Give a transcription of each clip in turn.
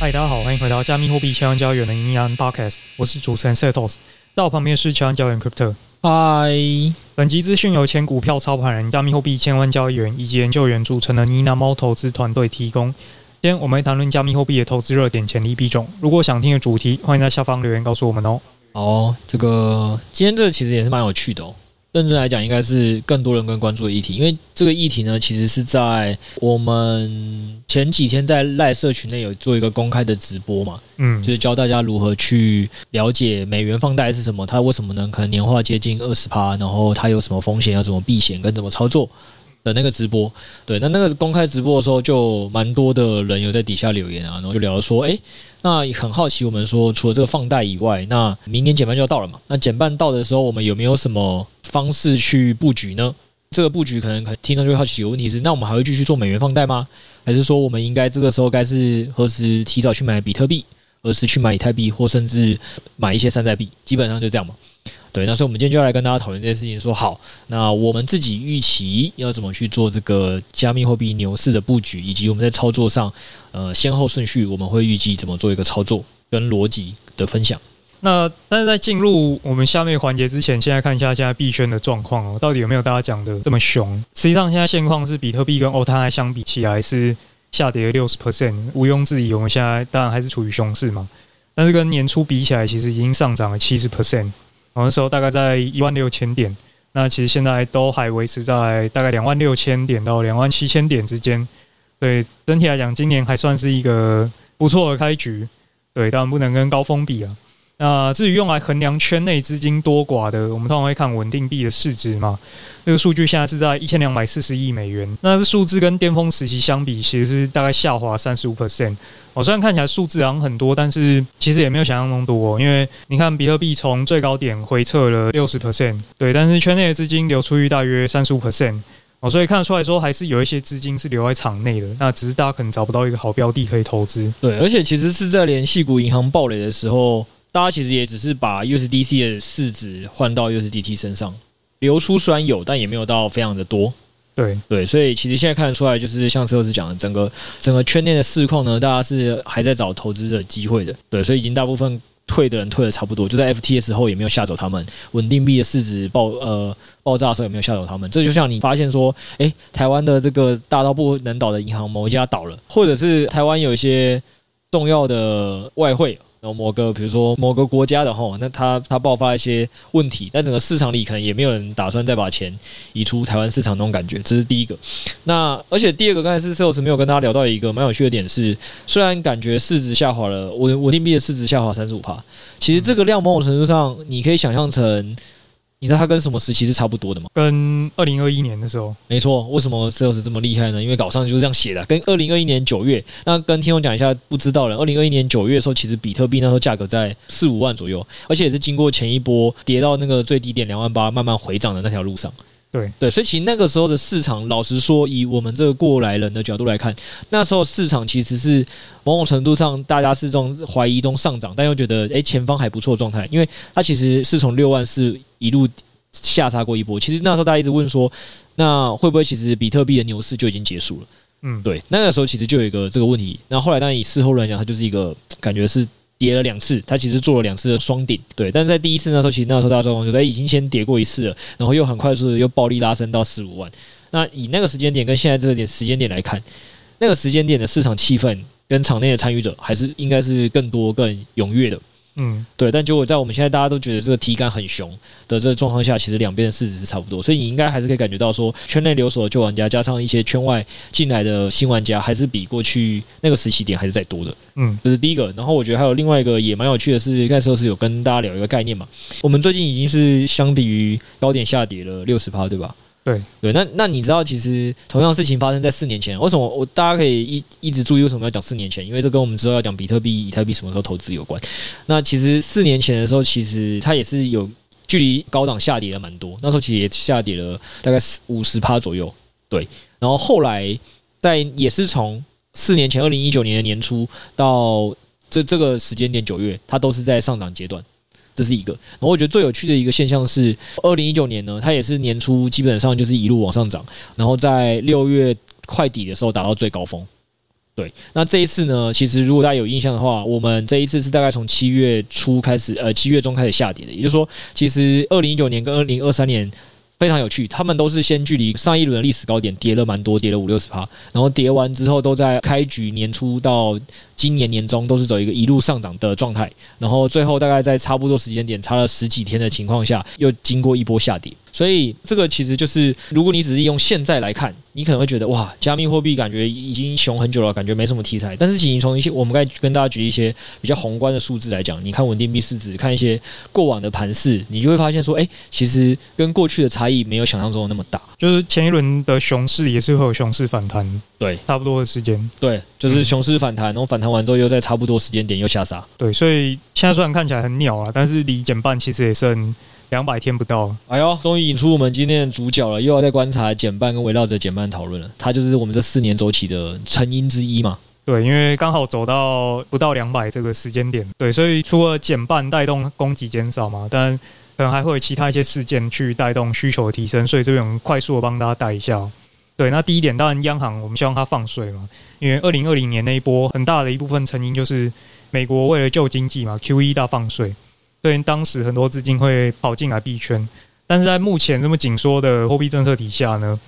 嗨，大家好，欢迎回到加密货币千万交易员的营养 Podcast，我是主持人 Setos，在我旁边是千万交易员 Crypto。嗨，本集资讯由前股票操盘人、加密货币千万交易员以及研究员组成的呢喃猫投资团队提供。今天我们会谈论加密货币的投资热点、潜力币种。如果想听的主题，欢迎在下方留言告诉我们哦。哦，这个今天这个其实也是蛮有趣的哦。认真来讲，应该是更多人更关注的议题，因为这个议题呢，其实是在我们前几天在赖社群内有做一个公开的直播嘛，嗯，就是教大家如何去了解美元放贷是什么，它为什么能可能年化接近二十趴，然后它有什么风险，要怎么避险，跟怎么操作。的那个直播，对，那那个公开直播的时候，就蛮多的人有在底下留言啊，然后就聊说，哎，那很好奇，我们说除了这个放贷以外，那明年减半就要到了嘛，那减半到的时候，我们有没有什么方式去布局呢？这个布局可能可听众就会好奇有问题是，那我们还会继续做美元放贷吗？还是说我们应该这个时候该是何时提早去买比特币，而是去买以太币，或甚至买一些山寨币？基本上就这样嘛。对，那所以我们今天就要来跟大家讨论这件事情。说好，那我们自己预期要怎么去做这个加密货币牛市的布局，以及我们在操作上，呃，先后顺序，我们会预计怎么做一个操作跟逻辑的分享。那但是在进入我们下面环节之前，先来看一下现在币圈的状况哦，到底有没有大家讲的这么凶？实际上，现在现况是比特币跟欧泰相比起来是下跌了六十 percent，毋庸置疑，我们现在当然还是处于熊市嘛。但是跟年初比起来，其实已经上涨了七十 percent。那时候大概在一万六千点，那其实现在都还维持在大概两万六千点到两万七千点之间。对，整体来讲，今年还算是一个不错的开局。对，当然不能跟高峰比啊。那至于用来衡量圈内资金多寡的，我们通常会看稳定币的市值嘛。这个数据现在是在一千两百四十亿美元，那这数字跟巅峰时期相比，其实是大概下滑三十五 percent。哦，虽然看起来数字好像很多，但是其实也没有想象中多。因为你看，比特币从最高点回撤了六十 percent，对，但是圈内的资金流出率大约三十五 percent。哦，所以看得出来说，还是有一些资金是留在场内的。那只是大家可能找不到一个好标的可以投资。对，而且其实是在连系股银行暴雷的时候。大家其实也只是把 USDC 的市值换到 USDT 身上，流出虽然有，但也没有到非常的多。对对，所以其实现在看得出来，就是像车子讲的，整个整个圈内的市况呢，大家是还在找投资的机会的。对，所以已经大部分退的人退的差不多，就在 FTX 后也没有吓走他们，稳定币的市值爆呃爆炸的时候也没有吓走他们。这就像你发现说，哎，台湾的这个大到不能倒的银行某一家倒了，或者是台湾有一些重要的外汇。然后某个，比如说某个国家的话，那它它爆发一些问题，但整个市场里可能也没有人打算再把钱移出台湾市场那种感觉，这是第一个。那而且第二个，刚才是 Sales 没有跟大家聊到一个蛮有趣的点是，虽然感觉市值下滑了，稳稳定币的市值下滑三十五趴，其实这个量某种程度上你可以想象成。你知道它跟什么时期是差不多的吗？跟二零二一年的时候，没错。为什么 Sales 这么厉害呢？因为稿上就是这样写的。跟二零二一年九月，那跟听众讲一下，不知道了。二零二一年九月的时候，其实比特币那时候价格在四五万左右，而且也是经过前一波跌到那个最低点两万八，慢慢回涨的那条路上。对对，所以其实那个时候的市场，老实说，以我们这个过来人的角度来看，那时候市场其实是某种程度上，大家是这种怀疑中上涨，但又觉得诶、欸、前方还不错状态，因为它其实是从六万四一路下杀过一波。其实那时候大家一直问说，那会不会其实比特币的牛市就已经结束了？嗯，对，那个时候其实就有一个这个问题。那后来当然以事后来讲，它就是一个感觉是。跌了两次，它其实做了两次的双顶，对。但是在第一次那时候，其实那时候大众就在已经先跌过一次了，然后又很快速的又暴力拉升到十五万。那以那个时间点跟现在这个点时间点来看，那个时间点的市场气氛跟场内的参与者还是应该是更多更踊跃的。嗯，对。但结果在我们现在大家都觉得这个体感很熊的这个状况下，其实两边的市值是差不多，所以你应该还是可以感觉到说，圈内留守的旧玩家加上一些圈外进来的新玩家，还是比过去那个时期点还是在多的。嗯，这是第一个。然后我觉得还有另外一个也蛮有趣的是，那时候是有跟大家聊一个概念嘛，我们最近已经是相比于高点下跌了六十趴，对吧？对对，那那你知道，其实同样事情发生在四年前，为什么我大家可以一一直注意为什么要讲四年前？因为这跟我们之后要讲比特币、以太币什么时候投资有关。那其实四年前的时候，其实它也是有距离高档下跌了蛮多，那时候其实也下跌了大概五十趴左右。对，然后后来在也是从四年前二零一九年的年初到这这个时间点九月，它都是在上涨阶段。这是一个，然后我觉得最有趣的一个现象是，二零一九年呢，它也是年初基本上就是一路往上涨，然后在六月快底的时候达到最高峰。对，那这一次呢，其实如果大家有印象的话，我们这一次是大概从七月初开始，呃，七月中开始下跌的，也就是说，其实二零一九年跟二零二三年。非常有趣，他们都是先距离上一轮的历史高点跌了蛮多，跌了五六十趴，然后跌完之后都在开局年初到今年年中都是走一个一路上涨的状态，然后最后大概在差不多时间点差了十几天的情况下，又经过一波下跌。所以这个其实就是，如果你只是用现在来看，你可能会觉得哇，加密货币感觉已经熊很久了，感觉没什么题材。但是，请你从一些我们该跟大家举一些比较宏观的数字来讲，你看稳定币市值，看一些过往的盘势，你就会发现说，哎，其实跟过去的差异没有想象中的那么大。就是前一轮的熊市也是会有熊市反弹，对，差不多的时间，对，就是熊市反弹，然后反弹完之后又在差不多时间点又下杀。对，所以现在虽然看起来很鸟啊，但是离减半其实也剩。两百天不到，哎呦，终于引出我们今天的主角了，又要再观察减半跟围绕着减半讨论了。它就是我们这四年周期的成因之一嘛。对，因为刚好走到不到两百这个时间点，对，所以除了减半带动供给减少嘛，但可能还会有其他一些事件去带动需求的提升。所以这边我们快速的帮大家带一下。对，那第一点，当然央行我们希望它放水嘛，因为二零二零年那一波很大的一部分成因就是美国为了救经济嘛，QE 大放水。所以，当时很多资金会跑进来币圈，但是在目前这么紧缩的货币政策底下呢，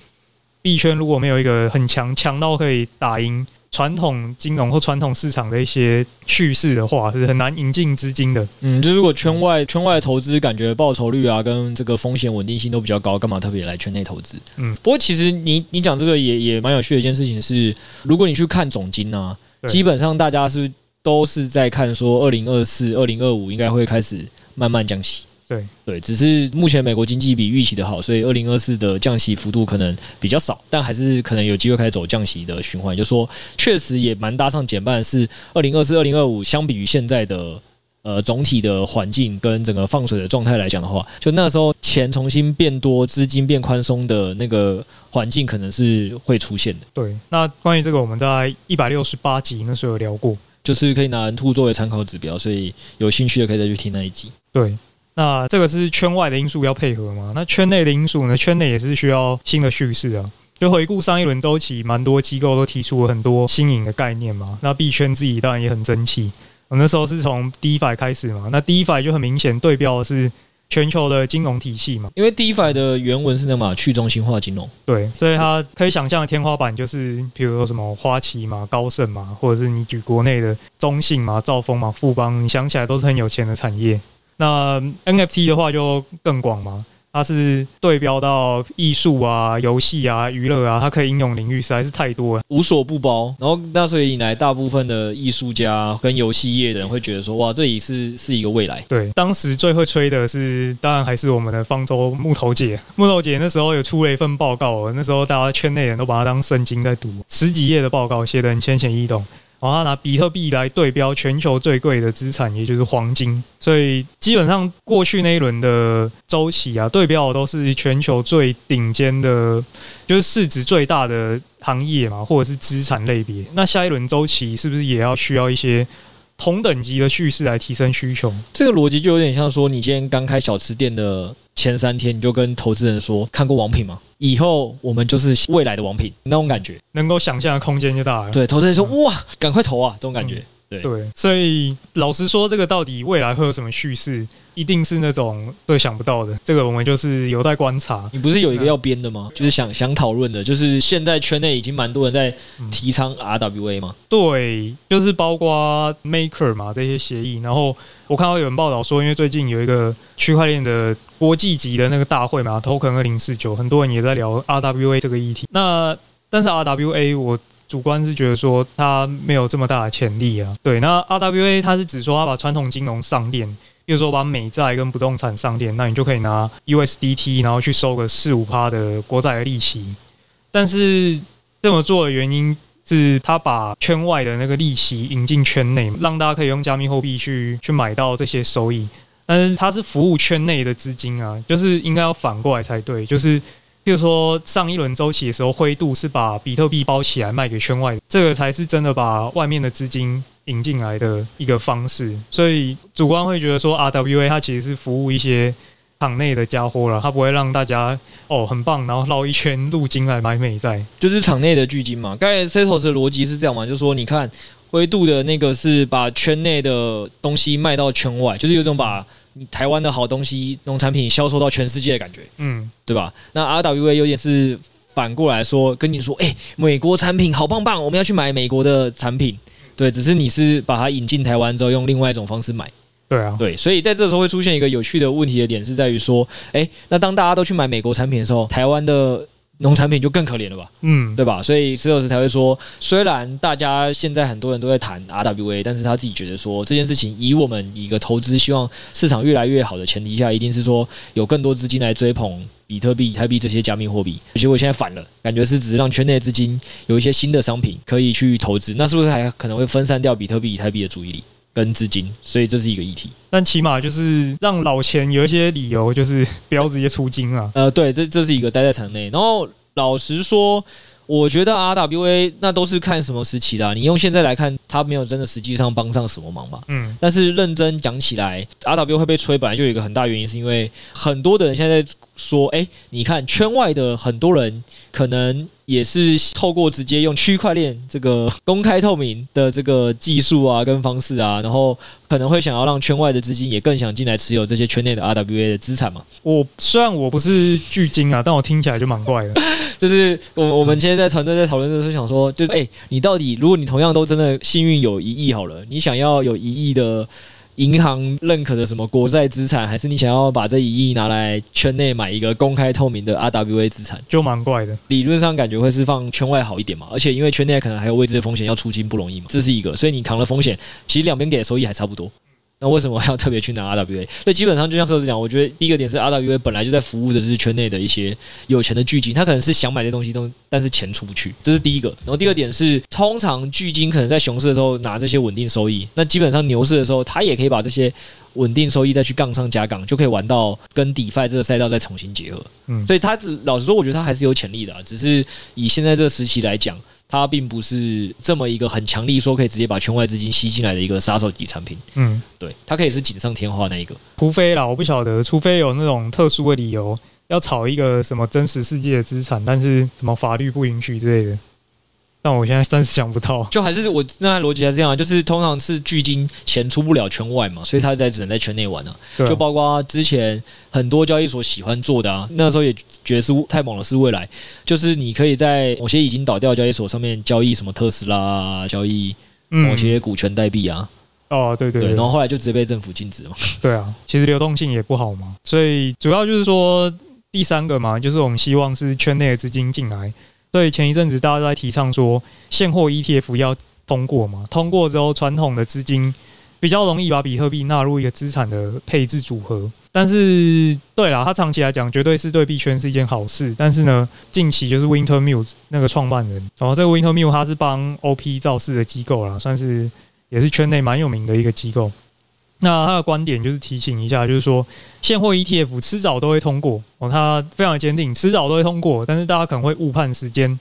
币圈如果没有一个很强强到可以打赢传统金融或传统市场的一些趋势的话，是很难引进资金的。嗯，就如果圈外圈外投资感觉报酬率啊跟这个风险稳定性都比较高，干嘛特别来圈内投资？嗯，不过其实你你讲这个也也蛮有趣的一件事情是，如果你去看总金啊，基本上大家是。都是在看说，二零二四、二零二五应该会开始慢慢降息。对对，只是目前美国经济比预期的好，所以二零二四的降息幅度可能比较少，但还是可能有机会开始走降息的循环。就说确实也蛮搭上减半，是二零二四、二零二五相比于现在的呃总体的环境跟整个放水的状态来讲的话，就那时候钱重新变多、资金变宽松的那个环境可能是会出现的。对，那关于这个我们在一百六十八集那时候有聊过。就是可以拿 M2 作为参考指标，所以有兴趣的可以再去听那一集。对，那这个是圈外的因素要配合嘛？那圈内的因素呢？圈内也是需要新的叙事啊。就回顾上一轮周期，蛮多机构都提出了很多新颖的概念嘛。那币圈自己当然也很争气。我那时候是从 DeFi 开始嘛，那 DeFi 就很明显对标的是。全球的金融体系嘛，因为 DeFi 的原文是那嘛，去中心化金融，对，所以它可以想象的天花板就是，比如说什么花旗嘛、高盛嘛，或者是你举国内的中信嘛、兆丰嘛、富邦，你想起来都是很有钱的产业。那 NFT 的话就更广嘛。它是对标到艺术啊、游戏啊、娱乐啊，它可以应用领域实在是太多了，无所不包。然后那所以引来大部分的艺术家跟游戏业的人会觉得说，哇，这里是是一个未来。对，当时最会吹的是，当然还是我们的方舟木头姐。木头姐那时候有出了一份报告，那时候大家圈内人都把它当圣经在读，十几页的报告写得很浅显易懂。然后拿比特币来对标全球最贵的资产，也就是黄金。所以基本上过去那一轮的周期啊，对标的都是全球最顶尖的，就是市值最大的行业嘛，或者是资产类别。那下一轮周期是不是也要需要一些同等级的叙事来提升需求？这个逻辑就有点像说，你今天刚开小吃店的前三天，你就跟投资人说，看过王品吗？以后我们就是未来的王品，那种感觉，能够想象的空间就大了。对，投资人说哇，赶快投啊，这种感觉。对对，所以老实说，这个到底未来会有什么叙事，一定是那种最想不到的。这个我们就是有待观察。你不是有一个要编的吗？嗯、就是想想讨论的，就是现在圈内已经蛮多人在提倡 RWA 嘛。对，就是包括 Maker 嘛这些协议。然后我看到有人报道说，因为最近有一个区块链的国际级的那个大会嘛，Token 二零四九，很多人也在聊 RWA 这个议题。那但是 RWA 我。主观是觉得说它没有这么大的潜力啊，对。那 RWA 它是指说它把传统金融上链，比如说把美债跟不动产上链，那你就可以拿 USDT，然后去收个四五趴的国债的利息。但是这么做的原因是，它把圈外的那个利息引进圈内，让大家可以用加密货币去去买到这些收益。但是它是服务圈内的资金啊，就是应该要反过来才对，就是。比如说，上一轮周期的时候，灰度是把比特币包起来卖给圈外，这个才是真的把外面的资金引进来的一个方式。所以主观会觉得说，RWA 它其实是服务一些场内的家伙了，它不会让大家哦很棒，然后绕一圈入金来买美债，就是场内的巨金嘛。刚才 Setos 的逻辑是这样嘛，就是说你看灰度的那个是把圈内的东西卖到圈外，就是有种把。台湾的好东西、农产品销售到全世界的感觉，嗯，对吧？那 RWA 有点是反过来说，跟你说，哎、欸，美国产品好棒棒，我们要去买美国的产品，对，只是你是把它引进台湾之后，用另外一种方式买，对啊，对，所以在这时候会出现一个有趣的问题的点，是在于说，哎、欸，那当大家都去买美国产品的时候，台湾的。农产品就更可怜了吧，嗯，对吧？所以石老师才会说，虽然大家现在很多人都在谈 RWA，但是他自己觉得说这件事情，以我们一个投资希望市场越来越好的前提下，一定是说有更多资金来追捧比特币、以太币这些加密货币。结果现在反了，感觉是只是让圈内资金有一些新的商品可以去投资，那是不是还可能会分散掉比特币、以太币的注意力跟资金？所以这是一个议题。但起码就是让老钱有一些理由，就是不要直接出金啊。呃，对，这这是一个待在场内，然后。老实说，我觉得 RWA 那都是看什么时期的啊。你用现在来看，它没有真的实际上帮上什么忙嘛。嗯。但是认真讲起来，RWA 会被吹，本来就有一个很大原因，是因为很多的人现在在说，哎，你看圈外的很多人可能。也是透过直接用区块链这个公开透明的这个技术啊，跟方式啊，然后可能会想要让圈外的资金也更想进来持有这些圈内的 RWA 的资产嘛。我虽然我不是巨鲸啊，但我听起来就蛮怪的。就是我我们今天在团队在讨论的时候想说，就是哎，你到底如果你同样都真的幸运有一亿好了，你想要有一亿的。银行认可的什么国债资产，还是你想要把这一亿拿来圈内买一个公开透明的 RWA 资产，就蛮怪的。理论上感觉会是放圈外好一点嘛，而且因为圈内可能还有未知的风险，要出金不容易嘛，这是一个，所以你扛了风险，其实两边给的收益还差不多。那为什么还要特别去拿 RWA？所以基本上就像说是讲，我觉得第一个点是 RWA 本来就在服务的是圈内的一些有钱的巨金，他可能是想买的东西都，但是钱出不去，这是第一个。然后第二点是，通常巨金可能在熊市的时候拿这些稳定收益，那基本上牛市的时候，他也可以把这些稳定收益再去杠上加杠，就可以玩到跟 DeFi 这个赛道再重新结合。嗯，所以他老实说，我觉得他还是有潜力的啊，只是以现在这个时期来讲。它并不是这么一个很强力，说可以直接把圈外资金吸进来的一个杀手级产品。嗯，对，它可以是锦上添花那一个。除非啦，我不晓得，除非有那种特殊的理由要炒一个什么真实世界的资产，但是什么法律不允许之类的。但我现在暂时想不到，就还是我那逻辑还是这样，就是通常是巨金钱出不了圈外嘛，所以他才只能在圈内玩啊。就包括之前很多交易所喜欢做的啊，那时候也觉得是太猛了，是未来，就是你可以在某些已经倒掉的交易所上面交易什么特斯拉，交易某些股权代币啊。哦，对对对，然后后来就直接被政府禁止嘛。对啊，其实流动性也不好嘛，所以主要就是说第三个嘛，就是我们希望是圈内的资金进来。所以前一阵子大家都在提倡说，现货 ETF 要通过嘛，通过之后，传统的资金比较容易把比特币纳入一个资产的配置组合。但是，对啦，它长期来讲绝对是对币圈是一件好事。但是呢，近期就是 Wintermute 那个创办人，然后这个 Wintermute 他是帮 OP 造势的机构啦，算是也是圈内蛮有名的一个机构。那他的观点就是提醒一下，就是说现货 ETF 迟早都会通过哦，他非常坚定，迟早都会通过。但是大家可能会误判时间，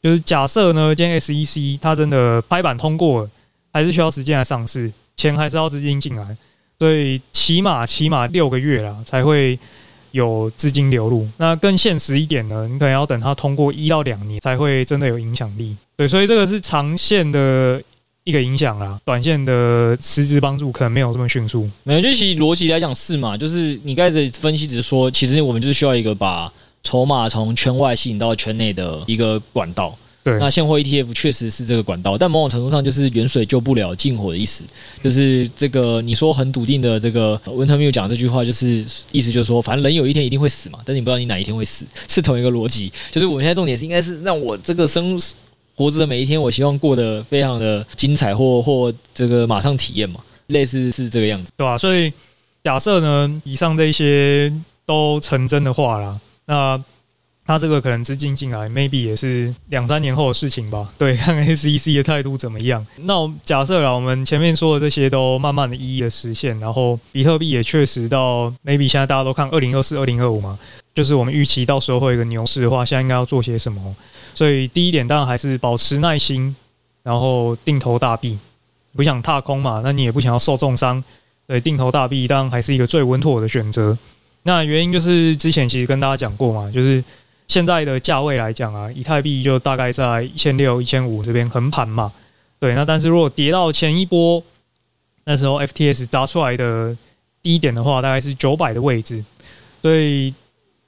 就是假设呢，今天 SEC 它真的拍板通过了，还是需要时间来上市，钱还是要资金进来，所以起码起码六个月啦才会有资金流入。那更现实一点呢，你可能要等它通过一到两年才会真的有影响力。对，所以这个是长线的。一个影响啦。短线的实质帮助可能没有这么迅速。没有，就其实逻辑来讲是嘛，就是你刚才分析只是说，其实我们就是需要一个把筹码从圈外吸引到圈内的一个管道。对，那现货 ETF 确实是这个管道，但某种程度上就是远水救不了近火的意思。就是这个你说很笃定的这个 Winter Mute 讲这句话，就是意思就是说，反正人有一天一定会死嘛，但你不知道你哪一天会死，是同一个逻辑。就是我们现在重点是应该是让我这个生活着的每一天，我希望过得非常的精彩或或这个马上体验嘛，类似是这个样子，对吧、啊？所以假设呢，以上这一些都成真的话啦，那。他这个可能资金进来，maybe 也是两三年后的事情吧。对，看 SEC 的态度怎么样。那假设啦，我们前面说的这些都慢慢的一一的实现，然后比特币也确实到 maybe 现在大家都看二零二四、二零二五嘛，就是我们预期到时候会有一个牛市的话，现在应该要做些什么？所以第一点当然还是保持耐心，然后定投大币，不想踏空嘛，那你也不想要受重伤，对，定投大币当然还是一个最稳妥的选择。那原因就是之前其实跟大家讲过嘛，就是。现在的价位来讲啊，以太币就大概在一千六、一千五这边横盘嘛。对，那但是如果跌到前一波那时候 FTS 砸出来的低点的话，大概是九百的位置。所以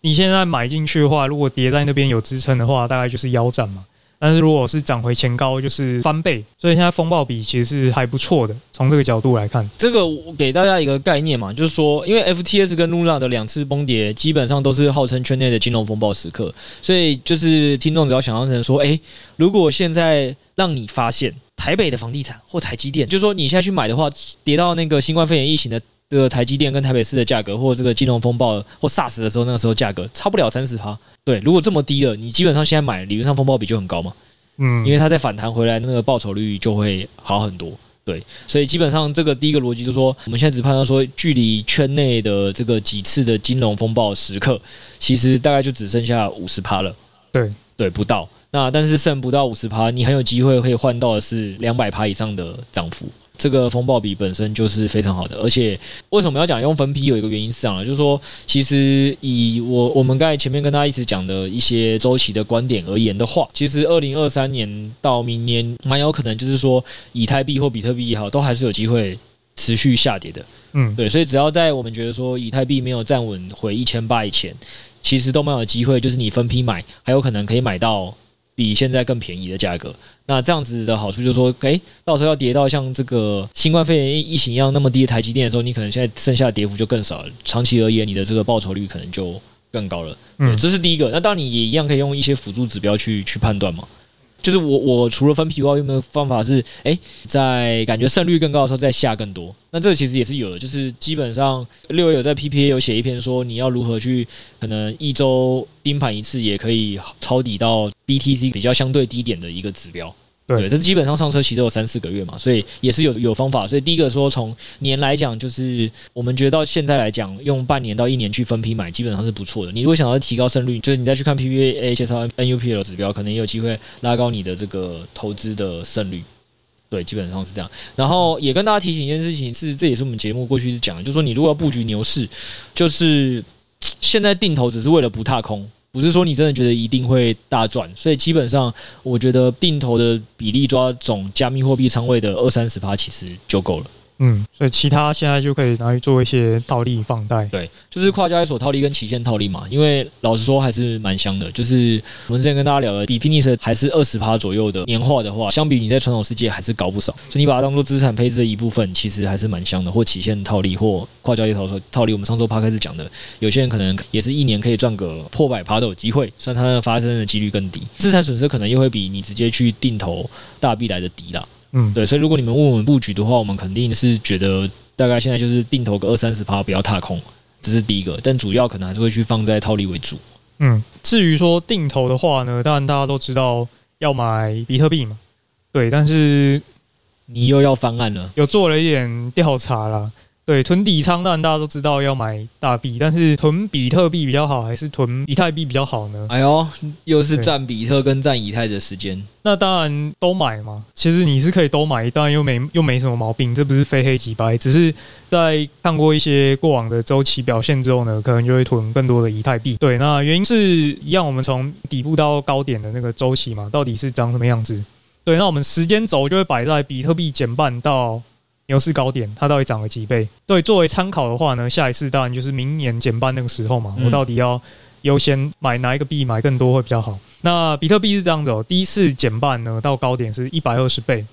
你现在买进去的话，如果跌在那边有支撑的话，大概就是腰斩嘛。但是如果是涨回前高，就是翻倍，所以现在风暴比其实是还不错的。从这个角度来看，这个我给大家一个概念嘛，就是说，因为 FTS 跟 Luna 的两次崩跌，基本上都是号称圈内的金融风暴时刻。所以就是听众只要想象成说，哎，如果现在让你发现台北的房地产或台积电，就是说你现在去买的话，跌到那个新冠肺炎疫情的这个台积电跟台北市的价格，或这个金融风暴或 SARS 的时候，那个时候价格差不了三十趴。对，如果这么低了，你基本上现在买，理论上风暴比就很高嘛。嗯，因为它在反弹回来，那个报酬率就会好很多。对，所以基本上这个第一个逻辑就是说，我们现在只判断说，距离圈内的这个几次的金融风暴时刻，其实大概就只剩下五十趴了。对，对，不到。那但是剩不到五十趴，你很有机会可以换到的是两百趴以上的涨幅。这个风暴比本身就是非常好的，而且为什么要讲用分批？有一个原因是这样的，就是说，其实以我我们刚才前面跟大家一直讲的一些周期的观点而言的话，其实二零二三年到明年蛮有可能就是说，以太币或比特币也好，都还是有机会持续下跌的。嗯，对，所以只要在我们觉得说以太币没有站稳回一千八以前，其实都蛮有机会，就是你分批买，还有可能可以买到。比现在更便宜的价格，那这样子的好处就是说，诶，到时候要跌到像这个新冠肺炎疫情一样那么低的台积电的时候，你可能现在剩下的跌幅就更少了。长期而言，你的这个报酬率可能就更高了。嗯，这是第一个。那当然你也一样可以用一些辅助指标去去判断嘛。就是我我除了分批外，有没有方法是，诶，在感觉胜率更高的时候再下更多？那这个其实也是有的，就是基本上六月有在 PPA 有写一篇说，你要如何去可能一周盯盘一次，也可以抄底到 BTC 比较相对低点的一个指标。对，这基本上上车期都有三四个月嘛，所以也是有有方法。所以第一个说从年来讲，就是我们觉得到现在来讲，用半年到一年去分批买，基本上是不错的。你如果想要提高胜率，就是你再去看 PPA 介绍 NUPL 指标，可能也有机会拉高你的这个投资的胜率。对，基本上是这样。然后也跟大家提醒一件事情是，这也是我们节目过去是讲的，就是说你如果要布局牛市，就是现在定投只是为了不踏空。不是说你真的觉得一定会大赚，所以基本上我觉得定投的比例抓总加密货币仓位的二三十趴，其实就够了。嗯，所以其他现在就可以拿去做一些套利放贷，对，就是跨交易所套利跟期限套利嘛。因为老实说还是蛮香的，就是我们之前跟大家聊的，比 Finis 还是二十趴左右的年化的话，相比你在传统世界还是高不少。所以你把它当做资产配置的一部分，其实还是蛮香的。或期限套利，或跨交易所套利，我们上周趴开始讲的，有些人可能也是一年可以赚个破百趴都有机会，虽然它的发生的几率更低，资产损失可能又会比你直接去定投大币来的低啦。嗯，对，所以如果你们问我们布局的话，我们肯定是觉得大概现在就是定投个二三十趴，不要踏空，这是第一个。但主要可能还是会去放在套利为主。嗯，至于说定投的话呢，当然大家都知道要买比特币嘛，对，但是你又要翻案了，有做了一点调查啦。对，囤底仓，当然大家都知道要买大币，但是囤比特币比较好，还是囤以太币比较好呢？哎呦，又是占比特跟占以太的时间，那当然都买嘛。其实你是可以都买，当然又没又没什么毛病，这不是非黑即白，只是在看过一些过往的周期表现之后呢，可能就会囤更多的以太币。对，那原因是一样，我们从底部到高点的那个周期嘛，到底是长什么样子？对，那我们时间轴就会摆在比特币减半到牛市高点，它到底涨了几倍？对，作为参考的话呢，下一次当然就是明年减半那个时候嘛，我到底要优先买哪一个币买更多会比较好？那比特币是这样子哦，第一次减半呢到高点是一百二十倍，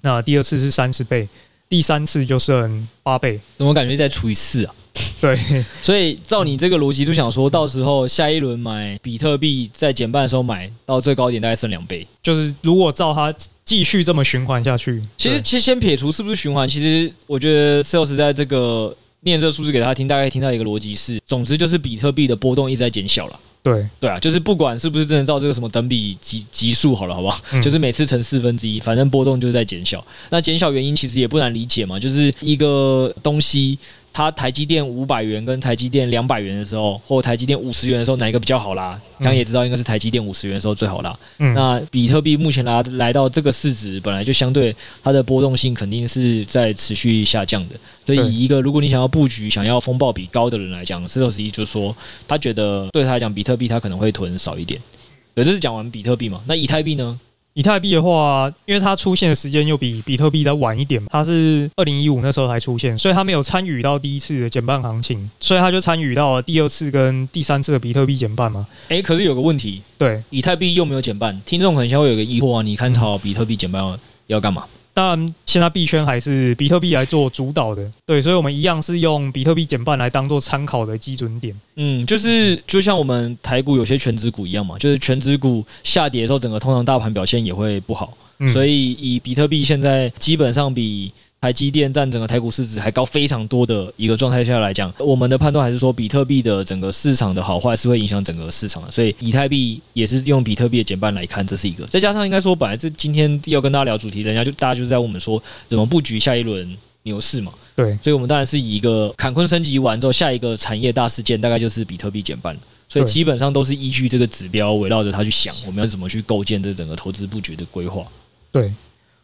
那第二次是三十倍，第三次就剩八倍，怎么感觉在除以四啊？对，所以照你这个逻辑，就想说到时候下一轮买比特币在减半的时候买到最高点大概剩两倍，就是如果照它继续这么循环下去，其实其实先撇除是不是循环，其实我觉得 Sales 在这个念这个数字给他听，大概听到一个逻辑是，总之就是比特币的波动一直在减小了。对对啊，就是不管是不是真的照这个什么等比级级数好了，好不好？嗯、就是每次乘四分之一，反正波动就是在减小。那减小原因其实也不难理解嘛，就是一个东西。它台积电五百元跟台积电两百元的时候，或台积电五十元的时候，哪一个比较好啦？刚刚也知道应该是台积电五十元的时候最好啦。嗯，那比特币目前来来到这个市值，本来就相对它的波动性肯定是在持续下降的。所以，以一个如果你想要布局、想要风暴比高的人来讲，四六十一就是说，他觉得对他来讲，比特币他可能会囤少一点。对，这是讲完比特币嘛？那以太币呢？以太币的话，因为它出现的时间又比比特币再晚一点，它是二零一五那时候才出现，所以它没有参与到第一次的减半行情，所以它就参与到了第二次跟第三次的比特币减半嘛。诶，可是有个问题，对，以太币又没有减半，听众可能先会有个疑惑啊，你看好比特币减半要干嘛？当然，现在币圈还是比特币来做主导的，对，所以我们一样是用比特币减半来当做参考的基准点。嗯，就是就像我们台股有些全值股一样嘛，就是全值股下跌的时候，整个通常大盘表现也会不好，嗯、所以以比特币现在基本上比。台积电占整个台股市值还高非常多的一个状态下来讲，我们的判断还是说，比特币的整个市场的好坏是会影响整个市场的，所以以太币也是用比特币的减半来看，这是一个。再加上应该说，本来这今天要跟大家聊主题，人家就大家就是在问我们说，怎么布局下一轮牛市嘛？对，所以我们当然是以一个坎昆升级完之后，下一个产业大事件大概就是比特币减半，所以基本上都是依据这个指标围绕着它去想，我们要怎么去构建这整个投资布局的规划。对。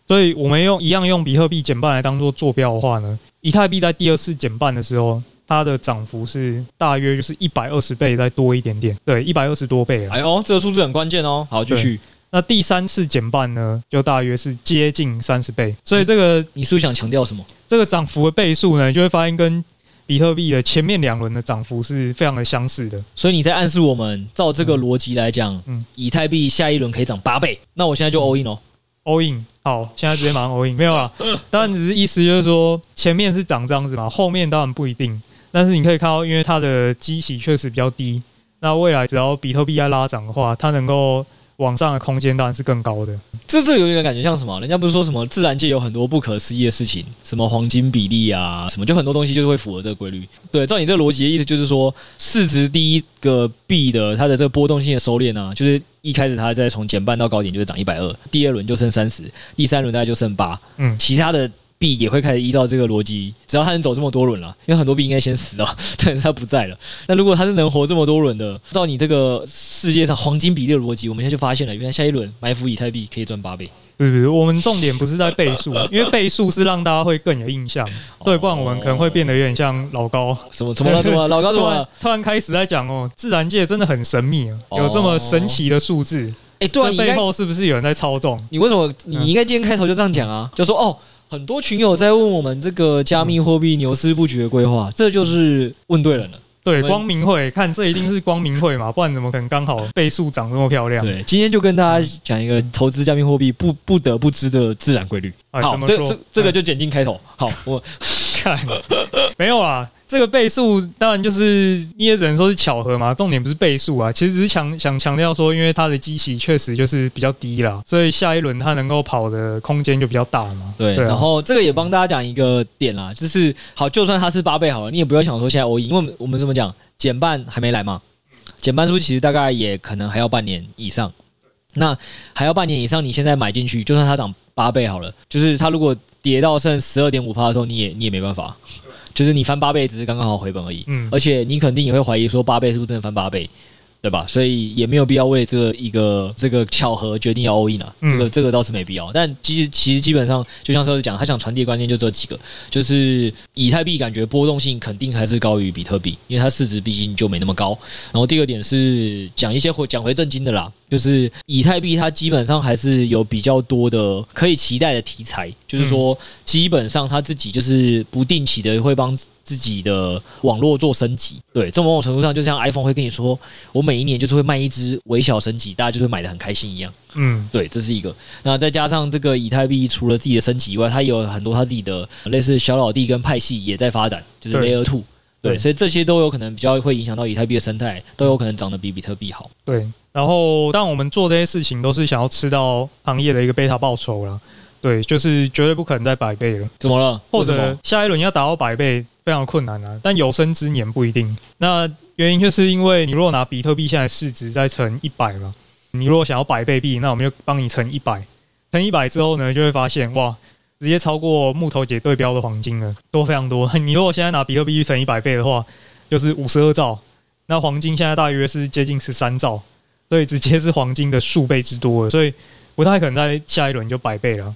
所以我们用一样用比特币减半来当做坐标的话呢，以太币在第二次减半的时候，它的涨幅是大约就是一百二十倍再多一点点，对，一百二十多倍了。哎呦，这个数字很关键哦。好，继续。那第三次减半呢，就大约是接近三十倍。所以这个你是不是想强调什么？这个涨幅的倍数呢，就会发现跟比特币的前面两轮的涨幅是非常的相似的。所以你在暗示我们，照这个逻辑来讲，嗯，嗯，以太币下一轮可以涨八倍。那我现在就 all in 哦。All in 好，现在直接马上 all in 没有啊，当然只是意思就是说前面是涨这样子嘛，后面当然不一定。但是你可以看到，因为它的基期确实比较低，那未来只要比特币在拉涨的话，它能够。往上的空间当然是更高的。这这有点感觉像什么？人家不是说什么自然界有很多不可思议的事情，什么黄金比例啊，什么就很多东西就是会符合这个规律。对，照你这个逻辑的意思，就是说市值第一个币的它的这个波动性的收敛啊，就是一开始它在从减半到高点就是涨一百二，第二轮就剩三十，第三轮大概就剩八，嗯，其他的。币也会开始依照这个逻辑，只要他能走这么多轮了，因为很多币应该先死了，但是他不在了。那如果他是能活这么多轮的，照你这个世界上黄金比例的逻辑，我们现在就发现了，原来下一轮埋伏以太币可以赚八倍。对对对，我们重点不是在倍数，因为倍数是让大家会更有印象。对，不然我们可能会变得有点像老高。什么？怎么了？怎么了？老高怎么了？突然开始在讲哦，自然界真的很神秘啊，有这么神奇的数字。哎，对啊，背后是不是有人在操纵？你为什么？你应该今天开头就这样讲啊，就说哦。很多群友在问我们这个加密货币牛市布局的规划，这就是问对人了。对，光明会看这一定是光明会嘛，不然怎么可能刚好倍数涨这么漂亮？对，今天就跟大家讲一个投资加密货币不不得不知的自然规律。好，这这这个就剪进开头。好，我看 没有啊。这个倍数当然就是你也只能说是巧合嘛，重点不是倍数啊，其实只是强想强调说，因为它的基期确实就是比较低啦，所以下一轮它能够跑的空间就比较大嘛。对，然后这个也帮大家讲一个点啦，就是好，就算它是八倍好了，你也不要想说现在 in，因为我们这么讲，减半还没来嘛，减半是不是其实大概也可能还要半年以上？那还要半年以上，你现在买进去，就算它涨八倍好了，就是它如果跌到剩十二点五趴的时候，你也你也没办法。就是你翻八倍只是刚刚好回本而已，嗯，而且你肯定也会怀疑说八倍是不是真的翻八倍，对吧？所以也没有必要为这个一个这个巧合决定要 all in 啊，这个这个倒是没必要。但其实其实基本上就像说是讲，他想传递的观念就这几个，就是以太币感觉波动性肯定还是高于比特币，因为它市值毕竟就没那么高。然后第二点是讲一些回讲回正经的啦，就是以太币它基本上还是有比较多的可以期待的题材，就是说基本上它自己就是不定期的会帮自己的网络做升级。对，这某种程度上就像 iPhone 会跟你说，我每一年就是会卖一只微小升级，大家就会买的很开心一样。嗯，对，这是一个。那再加上这个以太币除了自己的升级以外，它也有很多它自己的类似小老弟跟派系也在发展，就是 Layer Two。对，所以这些都有可能比较会影响到以太币的生态，都有可能涨得比比特币好。对，然后当我们做这些事情都是想要吃到行业的一个贝塔报酬了。对，就是绝对不可能再百倍了。怎么了？或者下一轮要达到百倍非常困难啊！但有生之年不一定。那原因就是因为你如果拿比特币现在市值再乘一百嘛，你如果想要百倍币，那我们就帮你乘一百，乘一百之后呢，就会发现哇。直接超过木头姐对标的黄金了，多非常多。你如果现在拿比特币去乘一百倍的话，就是五十二兆。那黄金现在大约是接近十三兆，所以直接是黄金的数倍之多了。所以不太可能在下一轮就百倍了。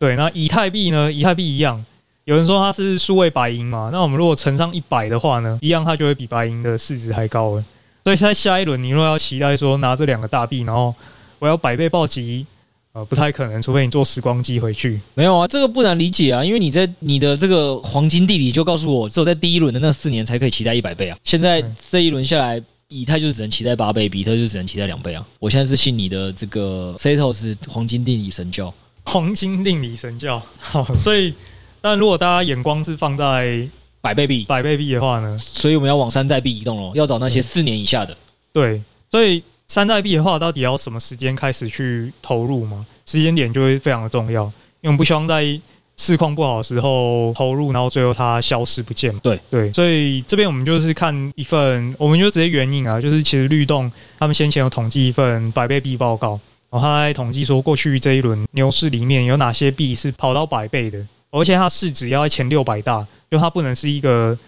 对，那以太币呢？以太币一样，有人说它是数位白银嘛？那我们如果乘上一百的话呢，一样它就会比白银的市值还高了。所以在下一轮，你若要期待说拿这两个大币，然后我要百倍暴击。呃，不太可能，除非你坐时光机回去。没有啊，这个不难理解啊，因为你在你的这个黄金地理就告诉我，只有在第一轮的那四年才可以期待一百倍啊。现在这一轮下来，以太就只能期待八倍，比特就只能期待两倍啊。我现在是信你的这个 Satoshi 黄金定理神教，黄金定理神教。好，所以，但如果大家眼光是放在百倍币、百倍币的话呢？所以我们要往山寨币移动喽，要找那些四年以下的。对，所以。山寨币的话，到底要什么时间开始去投入吗？时间点就会非常的重要，因为我们不希望在市况不好的时候投入，然后最后它消失不见。对对，所以这边我们就是看一份，我们就直接援引啊，就是其实律动他们先前有统计一份百倍币报告，然后他在统计说过去这一轮牛市里面有哪些币是跑到百倍的，而且它市值要在前六百大，就它不能是一个。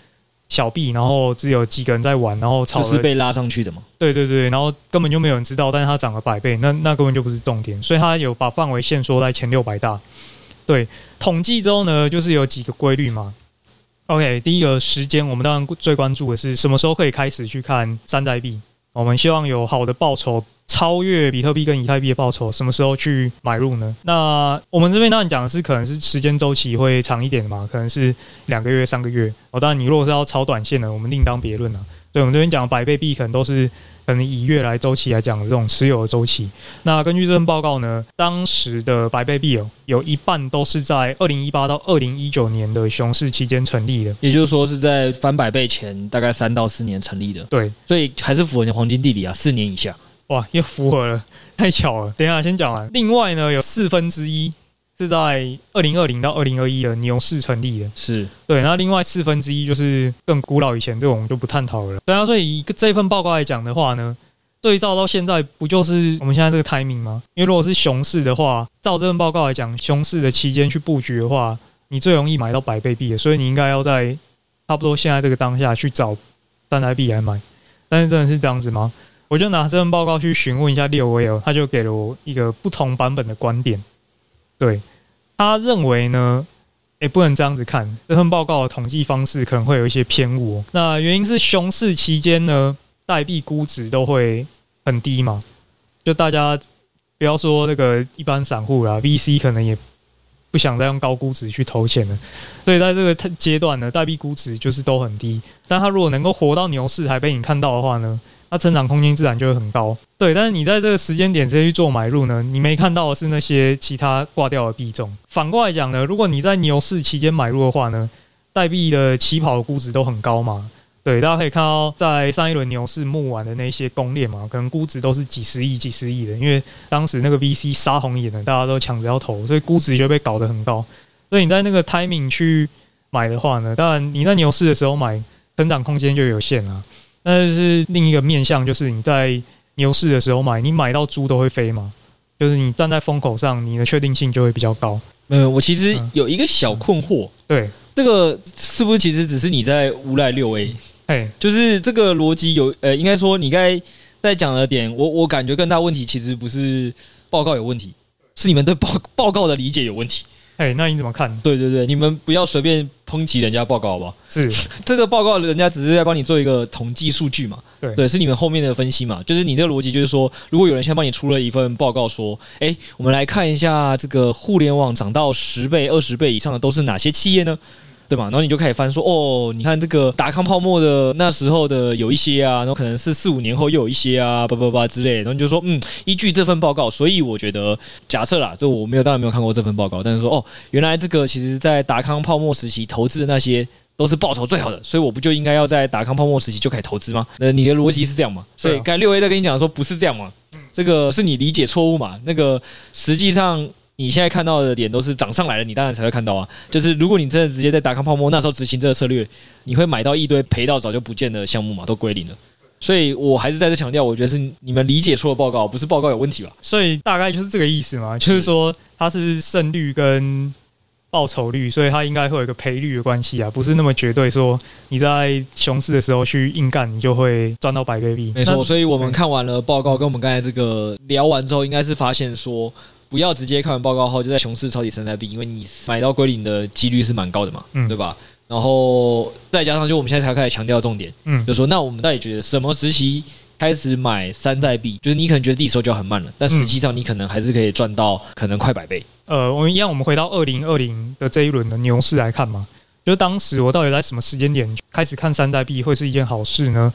小币，然后只有几个人在玩，然后炒就是被拉上去的嘛。对对对，然后根本就没有人知道，但是它涨了百倍，那那根本就不是重点，所以它有把范围限缩在前六百大。对，统计之后呢，就是有几个规律嘛。OK，第一个时间，我们当然最关注的是什么时候可以开始去看山寨币，我们希望有好的报酬。超越比特币跟以太币的报酬，什么时候去买入呢？那我们这边当然讲的是，可能是时间周期会长一点的嘛，可能是两个月、三个月。哦，当然你如果是要炒短线的，我们另当别论了。对，我们这边讲百倍币，可能都是可能以月来周期来讲这种持有的周期。那根据这份报告呢，当时的百倍币哦，有一半都是在二零一八到二零一九年的熊市期间成立的，也就是说是在翻百倍前大概三到四年成立的。对，所以还是符合你黄金地理啊，四年以下。哇，又符合了，太巧了。等一下，先讲完。另外呢，有四分之一是在二零二零到二零二一的牛市成立的，是对。那另外四分之一就是更古老以前，这种我们就不探讨了。对啊，所以以这份报告来讲的话呢，对照到现在，不就是我们现在这个 timing 吗？因为如果是熊市的话，照这份报告来讲，熊市的期间去布局的话，你最容易买到百倍币的，所以你应该要在差不多现在这个当下去找三台币来买。但是真的是这样子吗？我就拿这份报告去询问一下六威尔，他就给了我一个不同版本的观点。对，他认为呢，也不能这样子看，这份报告的统计方式可能会有一些偏误。那原因是熊市期间呢，代币估值都会很低嘛，就大家不要说那个一般散户啦，VC 可能也不想再用高估值去投钱了。所以在这个阶段呢，代币估值就是都很低。但他如果能够活到牛市还被你看到的话呢，它成长空间自然就会很高，对。但是你在这个时间点直接去做买入呢，你没看到的是那些其他挂掉的币种。反过来讲呢，如果你在牛市期间买入的话呢，代币的起跑估值都很高嘛。对，大家可以看到，在上一轮牛市募完的那些公链嘛，可能估值都是几十亿、几十亿的，因为当时那个 VC 杀红眼了，大家都抢着要投，所以估值就被搞得很高。所以你在那个 timing 去买的话呢，当然你在牛市的时候买，成长空间就有限啊。那是另一个面向，就是你在牛市的时候买，你买到猪都会飞嘛，就是你站在风口上，你的确定性就会比较高。没有，我其实有一个小困惑，嗯、对这个是不是其实只是你在诬赖六 A？哎，就是这个逻辑有，呃，应该说你刚才在讲的点，我我感觉更大问题其实不是报告有问题，是你们对报报告的理解有问题。哎，那你怎么看？对对对，你们不要随便抨击人家报告好不好？是 这个报告，人家只是在帮你做一个统计数据嘛。对对，是你们后面的分析嘛。就是你这个逻辑，就是说，如果有人先帮你出了一份报告，说，哎，我们来看一下这个互联网涨到十倍、二十倍以上的都是哪些企业呢？对吧？然后你就开始翻说，哦，你看这个达康泡沫的那时候的有一些啊，然后可能是四五年后又有一些啊，叭叭叭之类的。然后你就说，嗯，依据这份报告，所以我觉得，假设啦，这我没有，当然没有看过这份报告，但是说，哦，原来这个其实在达康泡沫时期投资的那些都是报酬最好的，所以我不就应该要在达康泡沫时期就开始投资吗？那你的逻辑是这样吗？所以刚才六 A 在跟你讲说不是这样嘛，这个是你理解错误嘛？那个实际上。你现在看到的点都是涨上来了，你当然才会看到啊。就是如果你真的直接在达康泡沫那时候执行这个策略，你会买到一堆赔到早就不见的项目嘛，都归零了。所以我还是在这强调，我觉得是你们理解错了报告，不是报告有问题吧？所以大概就是这个意思嘛，就是说它是胜率跟报酬率，所以它应该会有一个赔率的关系啊，不是那么绝对说你在熊市的时候去硬干，你就会赚到百倍币。没错，所以我们看完了报告，跟我们刚才这个聊完之后，应该是发现说。不要直接看完报告后就在熊市抄底山寨币，因为你买到归零的几率是蛮高的嘛，嗯，对吧？然后再加上就我们现在才开始强调重点，嗯，就说那我们到底觉得什么时期开始买山寨币？就是你可能觉得自己手脚很慢了，但实际上你可能还是可以赚到可能快百倍。呃，我们一样，我们回到二零二零的这一轮的牛市来看嘛，就是当时我到底在什么时间点开始看山寨币会是一件好事呢？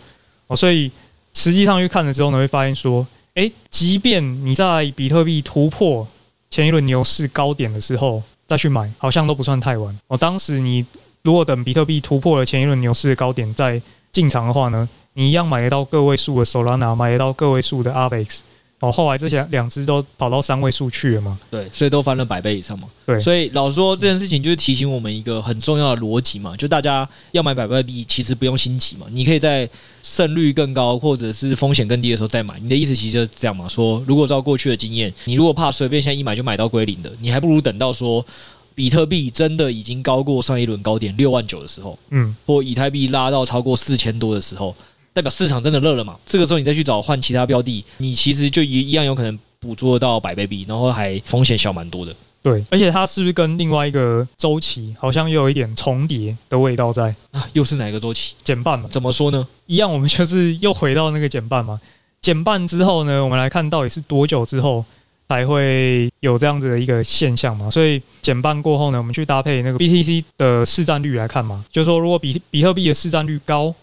哦，所以实际上去看了之后呢，会发现说。诶，即便你在比特币突破前一轮牛市高点的时候再去买，好像都不算太晚。哦，当时你如果等比特币突破了前一轮牛市的高点再进场的话呢，你一样买得到个位数的 Solana，买得到个位数的 a v e x。哦，后来这些两只都跑到三位数去了嘛？对，所以都翻了百倍以上嘛。对，所以老实说这件事情就是提醒我们一个很重要的逻辑嘛，就大家要买百倍币，其实不用心急嘛，你可以在胜率更高或者是风险更低的时候再买。你的意思其实就是这样嘛？说如果照过去的经验，你如果怕随便现在一买就买到归零的，你还不如等到说比特币真的已经高过上一轮高点六万九的时候，嗯，或以太币拉到超过四千多的时候。代表市场真的热了嘛？这个时候你再去找换其他标的，你其实就一一样有可能捕捉到百倍币，然后还风险小蛮多的。对，而且它是不是跟另外一个周期好像又有一点重叠的味道在啊？又是哪个周期？减半嘛？怎么说呢？一样，我们就是又回到那个减半嘛。减半之后呢，我们来看到底是多久之后才会有这样子的一个现象嘛？所以减半过后呢，我们去搭配那个 BTC 的市占率来看嘛，就是说如果比比特币的市占率高。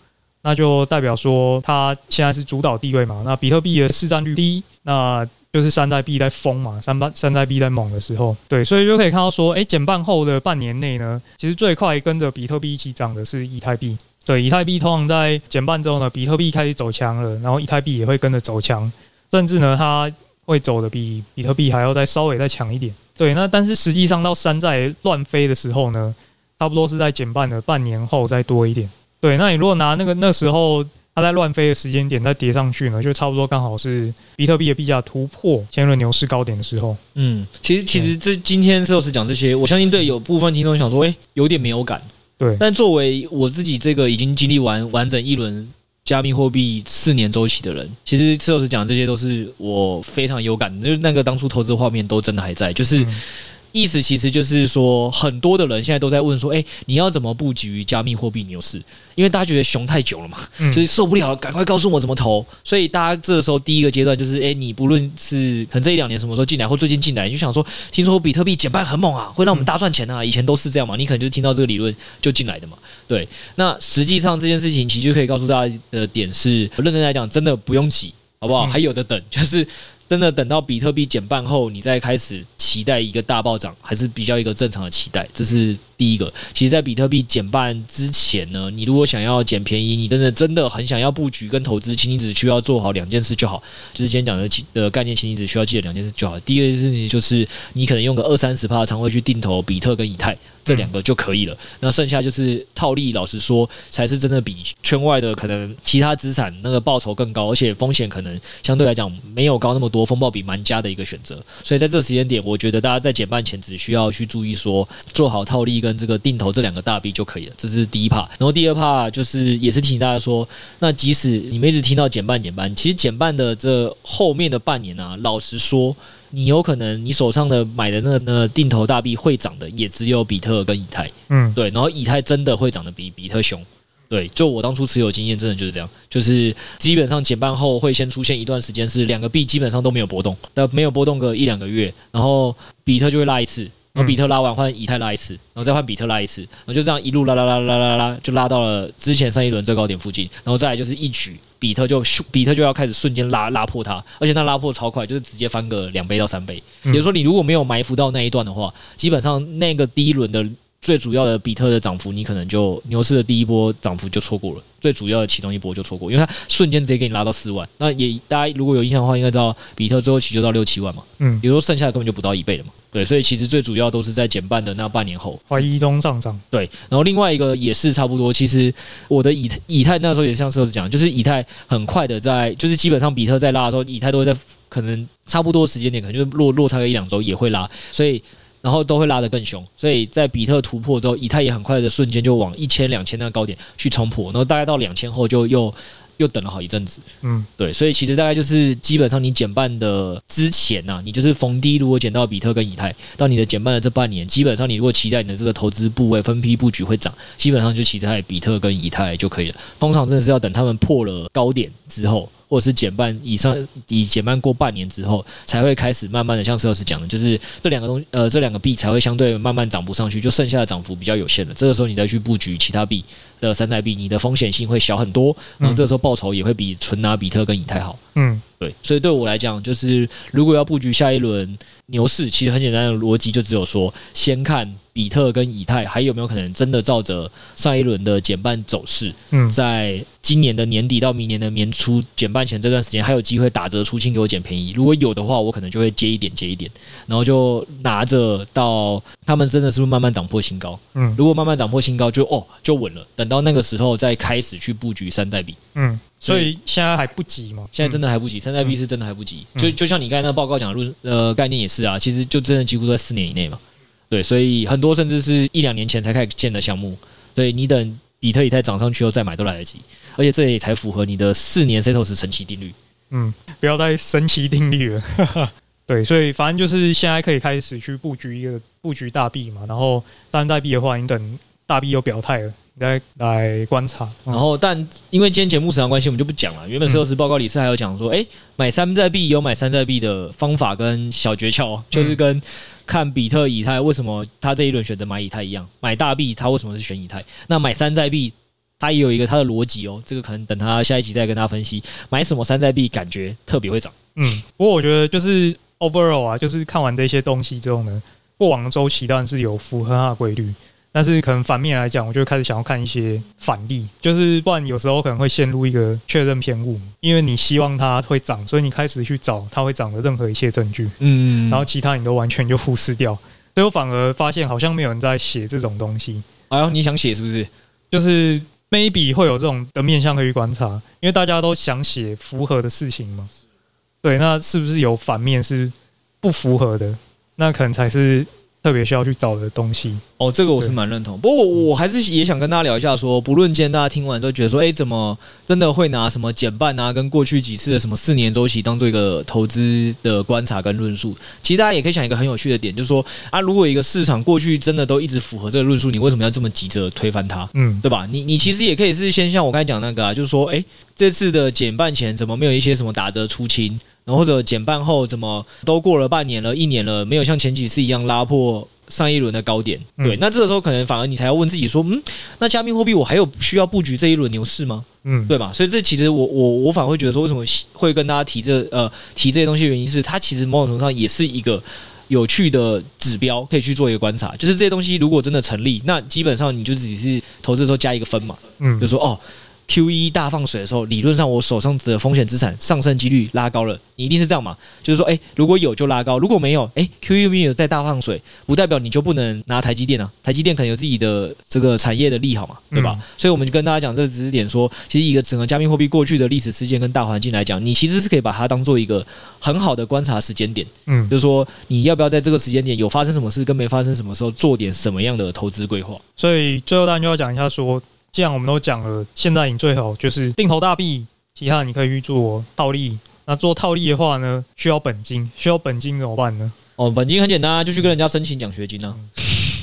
那就代表说，它现在是主导地位嘛。那比特币的市占率低，那就是山寨币在疯嘛，山寨山寨币在猛的时候，对，所以就可以看到说，诶，减半后的半年内呢，其实最快跟着比特币一起涨的是以太币。对，以太币通常在减半之后呢，比特币开始走强了，然后以太币也会跟着走强，甚至呢，它会走的比比特币还要再稍微再强一点。对，那但是实际上到山寨乱飞的时候呢，差不多是在减半的半年后再多一点。对，那你如果拿那个那时候它在乱飞的时间点再叠上去呢，就差不多刚好是比特币的币价突破前轮牛市高点的时候。嗯，其实其实这今天寿司讲这些，我相信对有部分听众想说，诶，有点没有感。对，但作为我自己这个已经经历完完整一轮加密货币四年周期的人，其实石老师讲这些都是我非常有感的，就是那个当初投资画面都真的还在，就是。嗯意思其实就是说，很多的人现在都在问说，哎，你要怎么布局加密货币牛市？因为大家觉得熊太久了嘛，就是受不了了，赶快告诉我怎么投。所以大家这个时候第一个阶段就是，哎，你不论是可能这一两年什么时候进来，或最近进来，你就想说，听说比特币减半很猛啊，会让我们大赚钱啊。以前都是这样嘛，你可能就听到这个理论就进来的嘛。对，那实际上这件事情其实就可以告诉大家的点是，认真来讲，真的不用急，好不好？还有的等，就是。真的等到比特币减半后，你再开始期待一个大暴涨，还是比较一个正常的期待，这是第一个。其实，在比特币减半之前呢，你如果想要捡便宜，你真的真的很想要布局跟投资，其实你只需要做好两件事就好。就是今天讲的的概念，其实你只需要记得两件事就好。第一件事情就是，你可能用个二三十帕的仓位去定投比特跟以太。这两个就可以了，那剩下就是套利。老实说，才是真的比圈外的可能其他资产那个报酬更高，而且风险可能相对来讲没有高那么多，风暴比蛮佳的一个选择。所以在这个时间点，我觉得大家在减半前只需要去注意说，做好套利跟跟这个定投这两个大币就可以了，这是第一 part。然后第二 part 就是也是提醒大家说，那即使你们一直听到减半减半，其实减半的这后面的半年啊，老实说，你有可能你手上的买的那个那定投大币会涨的也只有比特跟以太，嗯，对，然后以太真的会涨得比比特凶。对，就我当初持有经验，真的就是这样，就是基本上减半后会先出现一段时间是两个币基本上都没有波动，但没有波动个一两个月，然后比特就会拉一次，然后比特拉完换以太拉一次，然后再换比特拉一次，然后就这样一路拉拉拉拉拉拉，就拉到了之前上一轮最高点附近，然后再来就是一举比特就比特就要开始瞬间拉拉破它，而且它拉破超快，就是直接翻个两倍到三倍。也就是说，你如果没有埋伏到那一段的话，基本上那个第一轮的。最主要的比特的涨幅，你可能就牛市的第一波涨幅就错过了。最主要的其中一波就错过，因为它瞬间直接给你拉到四万。那也大家如果有印象的话，应该知道比特最后期就到六七万嘛。嗯，比如说剩下的根本就不到一倍了嘛。对，所以其实最主要都是在减半的那半年后，怀疑中上涨。对，然后另外一个也是差不多。其实我的以以太那时候也像是讲，就是以太很快的在，就是基本上比特在拉的时候，以太都会在可能差不多时间点，可能就落落差个一两周也会拉，所以。然后都会拉得更凶，所以在比特突破之后，以太也很快的瞬间就往一千、两千那个高点去冲破，然后大概到两千后就又又等了好一阵子。嗯，对，所以其实大概就是基本上你减半的之前呐、啊，你就是逢低如果减到比特跟以太，到你的减半的这半年，基本上你如果期待你的这个投资部位分批布局会涨，基本上就期待比特跟以太就可以了。通常真的是要等他们破了高点之后。或者是减半以上，以减半过半年之后，才会开始慢慢的，像石老师讲的，就是这两个东，呃，这两个币才会相对慢慢涨不上去，就剩下的涨幅比较有限了。这个时候你再去布局其他币的山寨币，你的风险性会小很多，然后这个时候报酬也会比纯拿比特跟以太好。嗯，对，所以对我来讲，就是如果要布局下一轮牛市，其实很简单的逻辑就只有说，先看。比特跟以太还有没有可能真的照着上一轮的减半走势，嗯，在今年的年底到明年的年初减半前这段时间还有机会打折出清给我捡便宜？如果有的话，我可能就会接一点接一点，然后就拿着到他们真的是不是慢慢涨破新高？嗯，如果慢慢涨破新高就哦就稳了，等到那个时候再开始去布局山寨币。嗯，所以现在还不急嘛？现在真的还不急，山寨币是真的还不急。就就像你刚才那个报告讲的论呃概念也是啊，其实就真的几乎都在四年以内嘛。对，所以很多甚至是一两年前才开始建的项目，对，你等比特以太涨上去后再买都来得及，而且这也才符合你的四年 Setos 神奇定律。嗯，不要再神奇定律了。对，所以反正就是现在可以开始去布局一个布局大币嘛，然后山寨币的话，你等大币有表态了。来来观察，然后但因为今天节目时长关系，我们就不讲了。原本石头石报告里是还有讲说，哎，买山寨币有买山寨币的方法跟小诀窍，就是跟看比特、以太为什么他这一轮选择买以太一样，买大币他为什么是选以太？那买山寨币，他也有一个他的逻辑哦。这个可能等他下一集再跟大家分析，买什么山寨币感觉特别会涨。嗯，不过我觉得就是 overall 啊，就是看完这些东西之后呢，过往的周期当然是有符合它的规律。但是可能反面来讲，我就开始想要看一些反例，就是不然有时候可能会陷入一个确认偏误，因为你希望它会涨，所以你开始去找它会涨的任何一切证据，嗯，然后其他你都完全就忽视掉，所以我反而发现好像没有人在写这种东西。哎呦，你想写是不是？就是 maybe 会有这种的面向可以观察，因为大家都想写符合的事情嘛。对，那是不是有反面是不符合的？那可能才是。特别需要去找的东西哦，这个我是蛮认同。不过我我还是也想跟大家聊一下，说不论今天大家听完之后觉得说，哎，怎么真的会拿什么减半啊，跟过去几次的什么四年周期当做一个投资的观察跟论述？其实大家也可以想一个很有趣的点，就是说啊，如果一个市场过去真的都一直符合这个论述，你为什么要这么急着推翻它？嗯，对吧？你你其实也可以是先像我刚才讲那个啊，就是说，哎，这次的减半前怎么没有一些什么打折出清？然后或者减半后怎么都过了半年了、一年了，没有像前几次一样拉破？上一轮的高点，对，那这个时候可能反而你才要问自己说，嗯，那加密货币我还有需要布局这一轮牛市吗？嗯，对吧？所以这其实我我我反而会觉得说，为什么会跟大家提这呃提这些东西，原因是它其实某种程度上也是一个有趣的指标，可以去做一个观察。就是这些东西如果真的成立，那基本上你就只是投资的时候加一个分嘛，嗯，就说哦。QE 大放水的时候，理论上我手上的风险资产上升几率拉高了，你一定是这样嘛？就是说，哎，如果有就拉高，如果没有，哎，QE 没有再大放水，不代表你就不能拿台积电啊。台积电可能有自己的这个产业的利好嘛，对吧？嗯、所以我们就跟大家讲，这知识点说，其实一个整个加密货币过去的历史事件跟大环境来讲，你其实是可以把它当做一个很好的观察时间点。嗯，就是说你要不要在这个时间点有发生什么事跟没发生什么时候做点什么样的投资规划？所以最后大家就要讲一下说。既然我们都讲了，现在你最好就是定投大币，其他你可以去做套利。那做套利的话呢，需要本金，需要本金怎么办呢？哦，本金很简单啊，就去跟人家申请奖学金啊。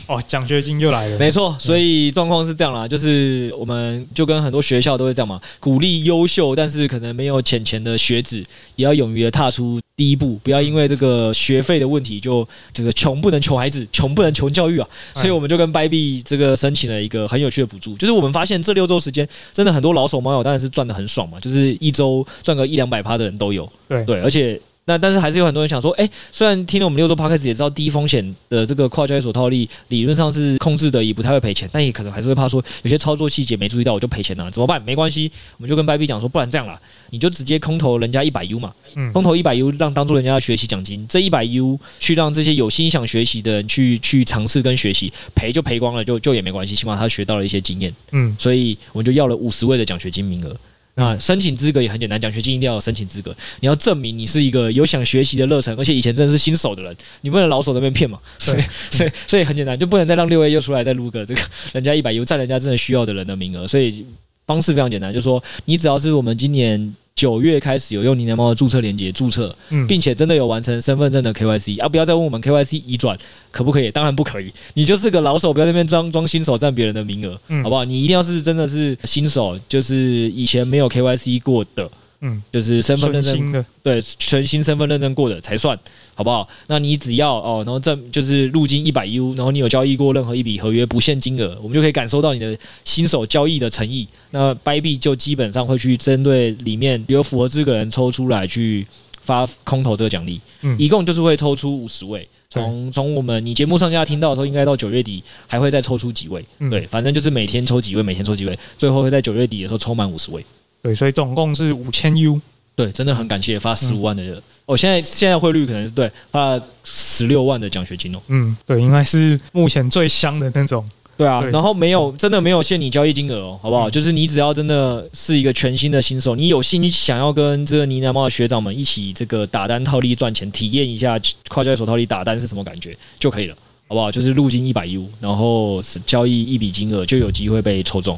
哦，奖学金就来了。没错，所以状况是这样啦，就是我们就跟很多学校都会这样嘛，鼓励优秀但是可能没有钱钱的学子，也要勇于的踏出第一步，不要因为这个学费的问题就这个穷不能穷孩子，穷不能穷教育啊。所以我们就跟 Bybit 这个申请了一个很有趣的补助，就是我们发现这六周时间真的很多老手猫友当然是赚的很爽嘛，就是一周赚个一两百趴的人都有。对对，而且。那但是还是有很多人想说，哎，虽然听了我们六周 Podcast 也知道低风险的这个跨交易所套利理论上是控制的，也不太会赔钱，但也可能还是会怕说有些操作细节没注意到我就赔钱了，怎么办？没关系，我们就跟 Bybit 讲说，不然这样啦，你就直接空投人家一百 U 嘛，空投一百 U 让当做人家的学习奖金，这一百 U 去让这些有心想学习的人去去尝试跟学习，赔就赔光了，就就也没关系，起码他学到了一些经验，嗯，所以我们就要了五十位的奖学金名额。那申请资格也很简单，奖学金一定要有申请资格。你要证明你是一个有想学习的热忱，而且以前真的是新手的人，你不能老手在那边骗嘛。所以，所以，所以很简单，就不能再让六 A 又出来再录个这个人家一百 U 占人家真的需要的人的名额。所以方式非常简单，就是说你只要是我们今年。九月开始有用你的猫的注册链接注册，并且真的有完成身份证的 KYC，啊，不要再问我们 KYC 移转可不可以？当然不可以，你就是个老手，不要在那边装装新手占别人的名额，好不好？你一定要是真的是新手，就是以前没有 KYC 过的。嗯，就是身份认证，对，全新身份认证过的才算，好不好？那你只要哦，然后证就是入金一百 U，然后你有交易过任何一笔合约不限金额，我们就可以感受到你的新手交易的诚意。那 Bybit 就基本上会去针对里面有符合资格人抽出来去发空投这个奖励，嗯，一共就是会抽出五十位。从从我们你节目上架听到的时候，应该到九月底还会再抽出几位，对，反正就是每天抽几位，每天抽几位，最后会在九月底的时候抽满五十位。对，所以总共是五千 U。对，真的很感谢发十五万的人。嗯、哦，现在现在汇率可能是对发了十六万的奖学金哦。嗯，对，应该是目前最香的那种。对啊，对然后没有真的没有限你交易金额哦，好不好？嗯、就是你只要真的是一个全新的新手，你有心想要跟这个呢喃猫的学长们一起这个打单套利赚钱，体验一下跨交易所套利打单是什么感觉就可以了，好不好？就是入金一百 U，然后交易一笔金额就有机会被抽中。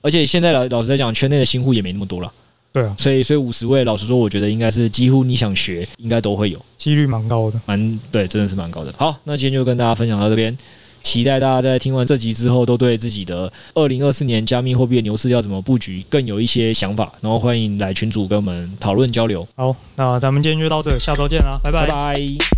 而且现在老老实在讲，圈内的新户也没那么多了。对啊，所以所以五十位，老实说，我觉得应该是几乎你想学，应该都会有，几率蛮高的，蛮对，真的是蛮高的。好，那今天就跟大家分享到这边，期待大家在听完这集之后，都对自己的二零二四年加密货币的牛市要怎么布局更有一些想法，然后欢迎来群组跟我们讨论交流。好，那咱们今天就到这，下周见啦，拜拜。拜拜。